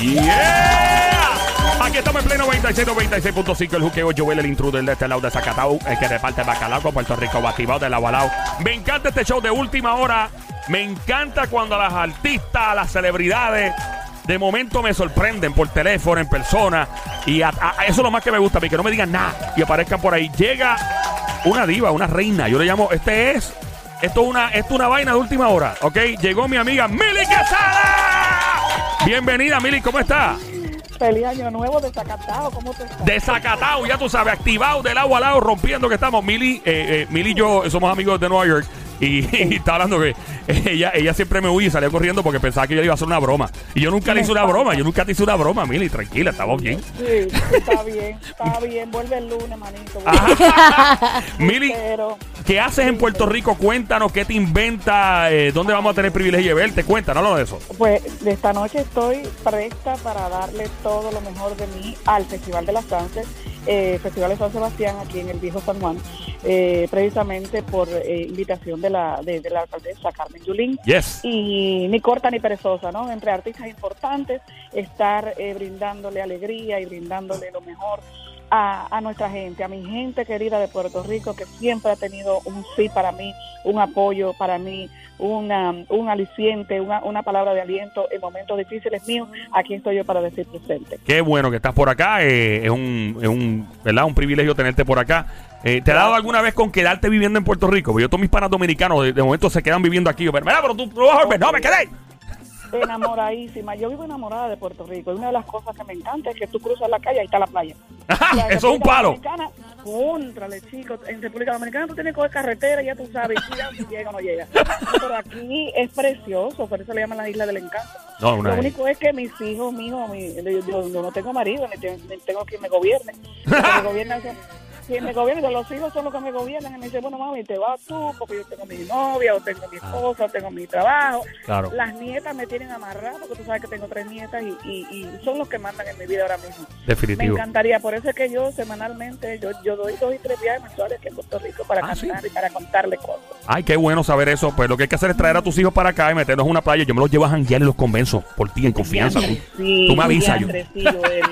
¡Yeah! Aquí estamos en pleno 96, 96.5. El juqueo Joel, el intruder de este lado de Zacatau, el que reparte bacalao con Puerto Rico, activado de la Walao. Me encanta este show de última hora. Me encanta cuando las artistas, las celebridades, de momento me sorprenden por teléfono, en persona. Y eso es lo más que me gusta, a mí, que no me digan nada y aparezcan por ahí. Llega una diva, una reina. Yo le llamo, este es, esto es una, esto es una vaina de última hora, ¿ok? Llegó mi amiga Mili Quesada. Bienvenida, Mili, ¿cómo está? Feliz año nuevo desacatado, ¿cómo te estás? Desacatado, ya tú sabes, activado del agua al lado, rompiendo que estamos. Mili, eh, eh, Mili y yo somos amigos de Nueva York. Y, y está hablando que ella, ella siempre me huye y salió corriendo porque pensaba que yo le iba a hacer una broma. Y yo nunca le hice una broma, yo nunca te hice una broma, Mili, tranquila, estamos bien. Sí, está bien, está bien. Vuelve el lunes, manito. Mili, Pero ¿qué haces en Puerto Rico? Cuéntanos, ¿qué te inventa? Eh, ¿Dónde vamos a tener privilegio de verte? Cuéntanos de eso. pues de esta noche estoy presta para darle todo lo mejor de mí al Festival de las Danzas, eh, Festival de San Sebastián aquí en el Viejo San Juan, eh, precisamente por eh, invitación de la, de, de la alcaldesa Carmen Yulín. Yes. y ni corta ni perezosa, ¿no? Entre artistas importantes, estar eh, brindándole alegría y brindándole lo mejor a, a nuestra gente, a mi gente querida de Puerto Rico, que siempre ha tenido un sí para mí, un apoyo para mí, una, un aliciente, una, una palabra de aliento en momentos difíciles míos. Aquí estoy yo para decir presente. Qué bueno que estás por acá. eh, es, un, es un, ¿verdad? un privilegio tenerte por acá. Eh, ¿Te ha dado alguna vez con quedarte viviendo en Puerto Rico? Porque yo todos mis panas dominicanos de, momento se quedan viviendo aquí. Yo, pero tú, tú vas a volver. No, me quedé. Enamoradísima. Yo vivo enamorada de Puerto Rico. Y una de las cosas que me encanta es que tú cruzas la calle y está la playa. La Eso es un República palo. Contrale, chicos. En República Dominicana tú tienes que coger carretera, ya tú sabes, si llega o no llega. Pero aquí es precioso, por eso le llaman la isla del encanto. No, Lo único es que mis hijos, míos, mi, yo, yo- yo no tengo marido, ni, te- ni tengo quien me gobierne. Me gobierna quien me gobierna, los hijos son los que me gobiernan. Y me dice, bueno, mami, te vas tú, porque yo tengo mi novia, o tengo mi esposa, o tengo mi trabajo. Claro. Las nietas me tienen amarrado, porque tú sabes que tengo tres nietas y, y, y son los que mandan en mi vida ahora mismo. Me Definitivo. encantaría, por eso es que yo semanalmente, yo, yo doy dos y tres viajes mensuales aquí en Puerto Rico para Ah, ¿sí? cantar y para contarle cosas. Ay, qué bueno saber eso. Pues lo que hay que hacer es traer a tus hijos para acá y meterlos en una playa. Yo me los llevo a janguear y los convenzo por ti, en confianza. Tú, Sí, tú me avisas. yo- sí, Joel.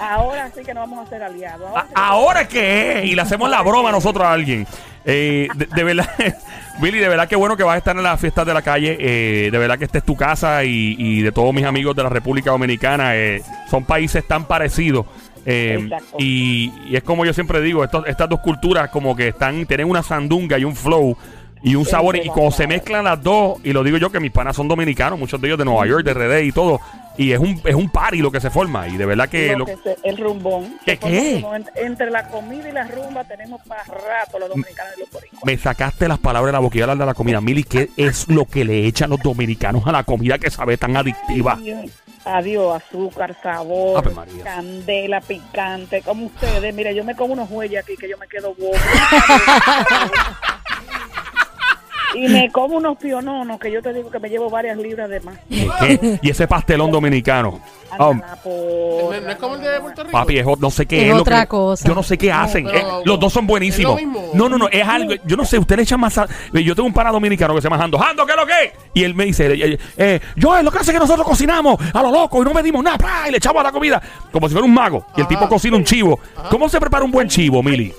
Ahora sí que nos vamos a hacer aliados. Ahora sí que- ¿Ahora qué es? Y le hacemos la broma nosotros a alguien. Eh, de, de verdad, Billy, de verdad que bueno que vas a estar en las fiestas de la calle. Eh, de verdad que esta es tu casa y, y de todos mis amigos de la República Dominicana. eh, son países tan parecidos. Eh, y, y es como yo siempre digo, estos- estas dos culturas como que están, tienen una sandunga y un flow y un sabor. Y cuando se mezclan las dos, y lo digo yo que mis panas son dominicanos, muchos de ellos de Nueva York, de RD y todo. Y es un, es un party lo que se forma. Y de verdad que... lo lo- que se- el rumbón. ¿Qué, qué? Entre, la comida y la rumba tenemos para rato los dominicanos y los boricuas. Me sacaste las palabras de la boca y iba a hablar de la comida. Mili, ¿qué es lo que le echan los dominicanos a la comida que sabe tan adictiva? Adiós, azúcar, sabor, candela, picante, como ustedes. Mire, yo me como unos huellas aquí que yo me quedo bobo. y me como unos piononos que yo te digo que me llevo varias libras de más. ¿Qué? Y ese pastelón dominicano. Oh, porra, ¿No, no es como el de Puerto Rico? papi, es no sé qué Es es. lo otra que- cosa. Yo no sé qué hacen. pero- Eh, los dos son buenísimos. ¿es lo mismo? No, no, no. Es algo. Yo no sé. Usted le echa más. sal- Yo tengo un pana dominicano que se llama Jando. Jando, ¿qué es lo que? es? Y él me dice, eh, eh, yo lo que hace es que nosotros cocinamos a lo loco y no medimos nada. Y le echamos a la comida como si fuera un mago. Y el Ajá. tipo cocina un chivo. ¿Cómo se prepara un buen chivo, Mili?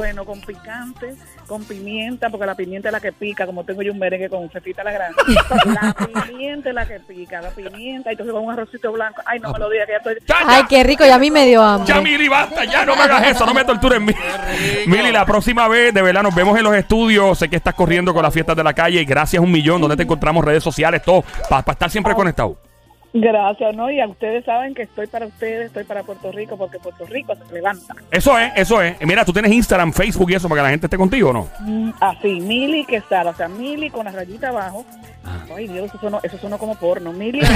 Bueno, con picante, con pimienta, porque la pimienta es la que pica, como tengo yo un merengue con cefita la grande. La pimienta es la que pica, la pimienta, y entonces con un arrocito blanco. Ay, no me lo digas, que ya estoy... Ya, ya. Ay, qué rico, y a mí me dio hambre. Ya, Mili, basta, ya no me hagas eso, no me tortures en mí. Mili, la próxima vez, de verdad, nos vemos en los estudios. Sé que estás corriendo con las fiestas de la calle. Gracias un millón. ¿Dónde te encontramos? Redes sociales, todo. Para estar siempre conectado. Gracias, ¿no? Y a ustedes saben que estoy para ustedes, estoy para Puerto Rico, porque Puerto Rico se levanta. Eso es, eso es. Mira, tú tienes Instagram, Facebook y eso para que la gente esté contigo, ¿no? Mm, Así, Mili Quesada, o sea, Mili con la rayita abajo. Ay, Dios, eso sonó, eso sonó como porno. Mili. Mili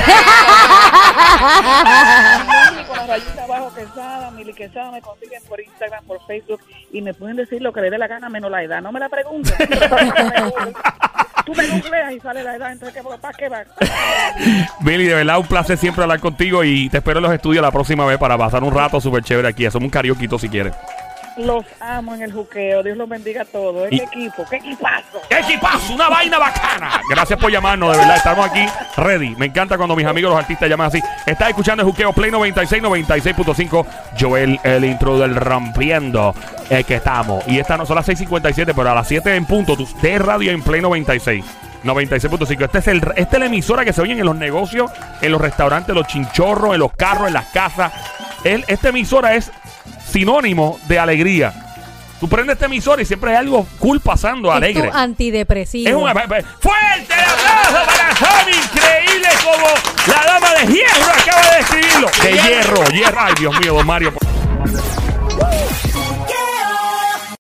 con la rayita abajo Quesada, Mili Quesada, me consiguen por Instagram, por Facebook y me pueden decir lo que les dé la gana menos la edad. No me la pregunten. Tú me googleas y sale la edad, entonces, ¿qué, ¿para qué va? Billy, de verdad, un placer siempre hablar contigo y te espero en los estudios la próxima vez para pasar un rato súper chévere aquí. Hacemos un karaoke si quieres. Los amo en el juqueo. Dios los bendiga a todos. Y- ¿Qué equipo? ¿Qué equipazo? ¡Qué equipazo! ¡Una vaina bacana! Gracias por llamarnos, de verdad. Estamos aquí ready. Me encanta cuando mis amigos los artistas llaman así. Estás escuchando el Juqueo Play 96, 96.5. Joel, el intro del Rompiendo. El que estamos. Y esta no son las 6.57, pero a las 7 en punto. Tú de radio en Play 96. 96.5. Este es el, esta es la emisora que se oyen en los negocios, en los restaurantes, en los chinchorros, en los carros, en las casas. El- esta emisora es sinónimo de alegría. Tú prendes esta emisora y siempre hay algo cool pasando, Es alegre. tu antidepresivo. Es un fuerte el aplauso para Tommy, increíble como la dama de hierro acaba de escribirlo. De hierro, hierro. Ay, Dios mío, don Mario.